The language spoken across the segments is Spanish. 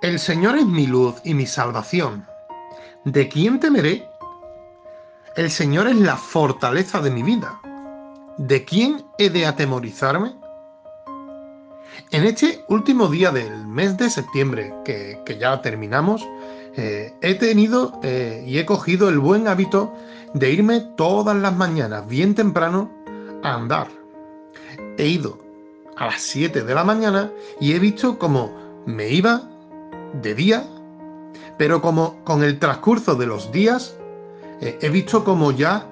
El Señor es mi luz y mi salvación. ¿De quién temeré? El Señor es la fortaleza de mi vida. ¿De quién he de atemorizarme? En este último día del mes de septiembre, que, ya terminamos, eh, he tenido eh, y he cogido el buen hábito de irme todas las mañanas bien temprano a andar. He ido a las 7 de la mañana y he visto cómo me iba de día, pero como con el transcurso de los días eh, he visto como ya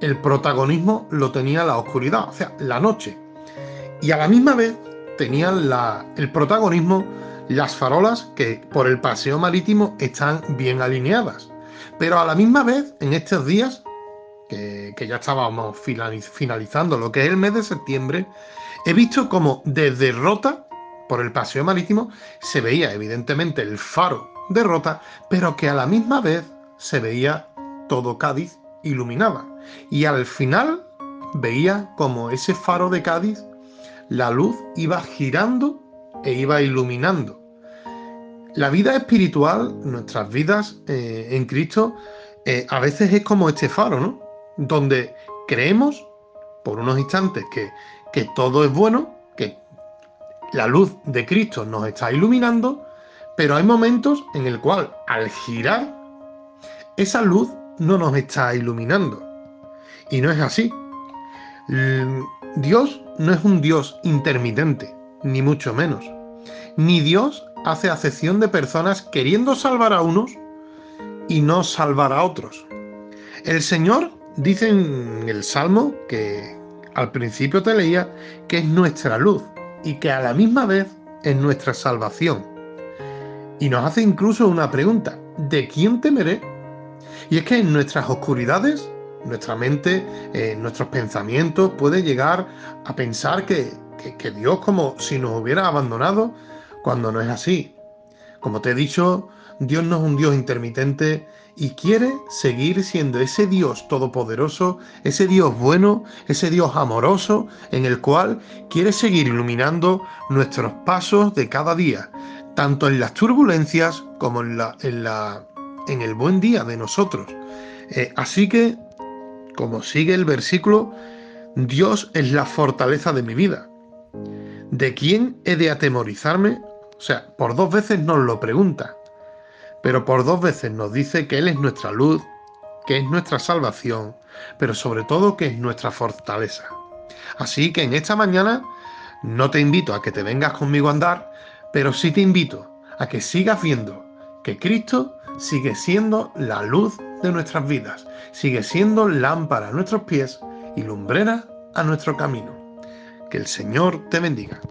el protagonismo lo tenía la oscuridad, o sea, la noche. Y a la misma vez tenían la, el protagonismo las farolas que por el paseo marítimo están bien alineadas. Pero a la misma vez, en estos días, que, ya estábamos finalizando lo que es el mes de septiembre, he visto como desde Rota por el paseo marítimo se veía evidentemente el faro de Rota, pero que a la misma vez se veía todo Cádiz iluminada. Y al final veía como ese faro de Cádiz, la luz iba girando e iba iluminando. La vida espiritual, nuestras vidas eh, en Cristo, eh, a veces es como este faro, ¿no? Donde creemos por unos instantes que, que todo es bueno, la luz de Cristo nos está iluminando, pero hay momentos en el cual al girar, esa luz no nos está iluminando. Y no es así. Dios no es un Dios intermitente, ni mucho menos. Ni Dios hace acepción de personas queriendo salvar a unos y no salvar a otros. El Señor dice en el Salmo que al principio te leía que es nuestra luz y que a la misma vez es nuestra salvación. Y nos hace incluso una pregunta, ¿de quién temeré? Y es que en nuestras oscuridades, nuestra mente, en nuestros pensamientos, puede llegar a pensar que, que Dios como si nos hubiera abandonado cuando no es así. Como te he dicho, Dios no es un Dios intermitente y quiere seguir siendo ese Dios todopoderoso, ese Dios bueno, ese Dios amoroso, en el cual quiere seguir iluminando nuestros pasos de cada día, tanto en las turbulencias como en, el buen día de nosotros. Eh, así que, como sigue el versículo, Dios es la fortaleza de mi vida. ¿De quién he de atemorizarme? O sea, por dos veces nos lo pregunta pero por dos veces nos dice que Él es nuestra luz, que es nuestra salvación, pero sobre todo que es nuestra fortaleza. Así que en esta mañana no te invito a que te vengas conmigo a andar, pero sí te invito a que sigas viendo que Cristo sigue siendo la luz de nuestras vidas, sigue siendo lámpara a nuestros pies y lumbrera a nuestro camino. Que el Señor te bendiga.